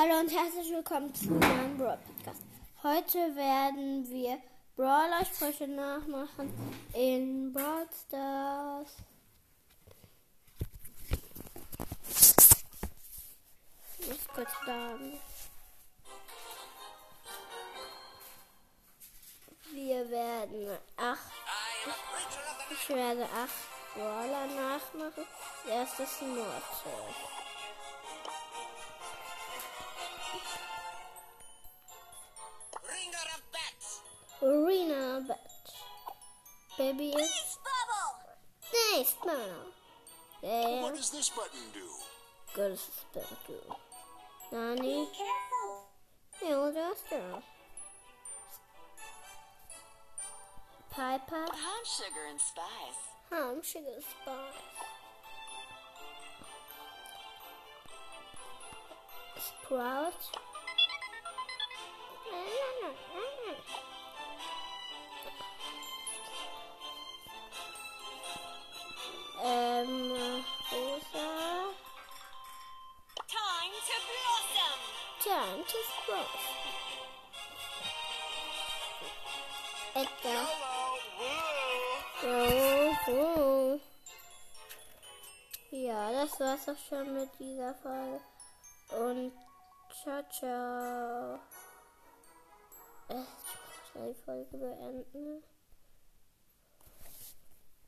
Hallo und herzlich willkommen zu meinem Brawl Podcast. Heute werden wir Brawler-Sprüche nachmachen in Brawl Stars. Ich muss kurz laden. Wir werden acht. Ich werde acht Brawler nachmachen. Erstes Mortis. baby is. Bubble! Nice bubble. Yeah. What does this button do? Go to suspend do. Nani? Be careful. Hey, what else there? Pie pie? Home sugar and spice. Home sugar and spice. Sprout. Time to oh. Ja, das war's auch schon mit dieser Folge. Und ciao, ciao. Äh, Ich muss schnell die Folge beenden.